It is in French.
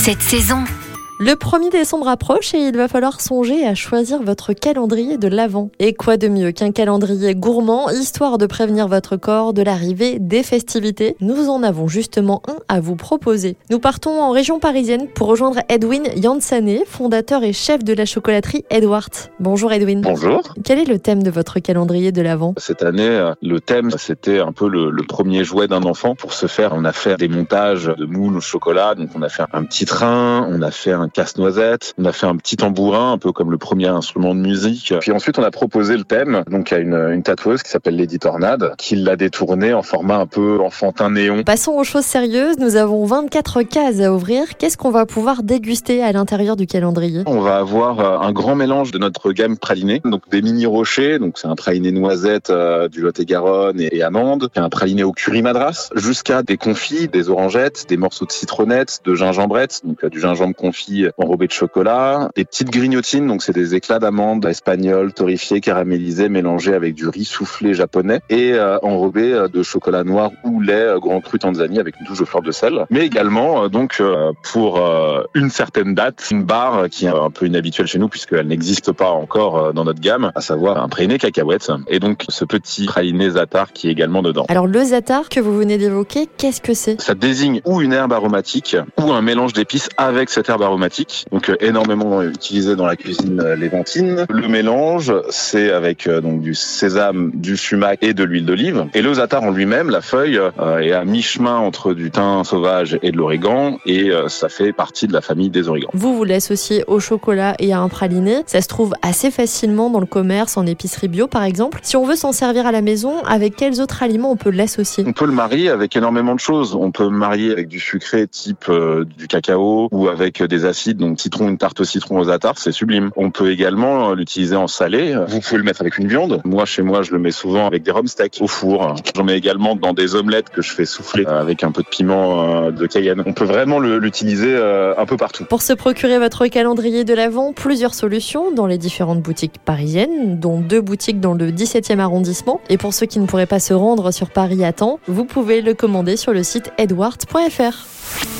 cette saison. Le 1er décembre approche et il va falloir songer à choisir votre calendrier de l'Avent. Et quoi de mieux qu'un calendrier gourmand, histoire de prévenir votre corps de l'arrivée des festivités? Nous en avons justement un à vous proposer. Nous partons en région parisienne pour rejoindre Edwin Yansané, fondateur et chef de la chocolaterie Edward. Bonjour Edwin. Bonjour. Quel est le thème de votre calendrier de l'Avent Cette année, le thème, c'était un peu le, le premier jouet d'un enfant. Pour ce faire, on a fait des montages de moules au chocolat. Donc, on a fait un petit train, on a fait un casse-noisette. On a fait un petit tambourin, un peu comme le premier instrument de musique. Puis ensuite, on a proposé le thème donc à une, une tatoueuse qui s'appelle Lady Tornade, qui l'a détourné en format un peu enfantin néon. Passons aux choses sérieuses. Nous avons 24 cases à ouvrir. Qu'est-ce qu'on va pouvoir déguster à l'intérieur du calendrier? On va avoir euh, un grand mélange de notre gamme pralinée, donc des mini rochers, donc c'est un praliné noisette euh, du Lot-et-Garonne et, et amande, un praliné au curry madras, jusqu'à des confits, des orangettes, des morceaux de citronnette, de gingembrette, donc euh, du gingembre confit enrobé de chocolat, des petites grignotines, donc c'est des éclats d'amandes espagnoles, torréfiées, caramélisées, mélangées avec du riz soufflé japonais et euh, enrobées euh, de chocolat noir ou lait euh, grand cru tanzanie avec une touche de fleur de sel. Mais également, euh, donc, pour une certaine date, une barre qui est un peu inhabituelle chez nous puisqu'elle n'existe pas encore dans notre gamme, à savoir un praliné cacahuète et donc ce petit praliné zatar qui est également dedans. Alors le zatar que vous venez d'évoquer, qu'est-ce que c'est? Ça désigne ou une herbe aromatique ou un mélange d'épices avec cette herbe aromatique. Donc euh, énormément utilisé dans la cuisine euh, léventine. Le mélange, c'est avec euh, donc du sésame, du sumac et de l'huile d'olive. Et le zatar en lui-même, la feuille, est à mi-chemin entre du thym sauvage et de l'origan et ça fait partie de la famille des origans. Vous vous l'associez au chocolat et à un praliné. Ça se trouve assez facilement dans le commerce, en épicerie bio par exemple. Si on veut s'en servir à la maison, avec quels autres aliments on peut l'associer? On peut le marier avec énormément de choses. On peut le marier avec du sucré type euh, du cacao ou avec des acides, donc citron, une tarte au citron aux attards, c'est sublime. On peut également euh, l'utiliser en salé. Vous pouvez le mettre avec une viande. Moi, chez moi, je le mets souvent avec des rumsteaks au four. J'en mets également dans des omelettes que je fais souffler euh, avec un peu de piment euh, de Cayenne. On peut vraiment l'utiliser un peu partout. Pour se procurer votre calendrier de l'Avent, plusieurs solutions dans les différentes boutiques parisiennes, dont deux boutiques dans le 17e arrondissement. Et pour ceux qui ne pourraient pas se rendre sur Paris à temps, vous pouvez le commander sur le site edward.fr.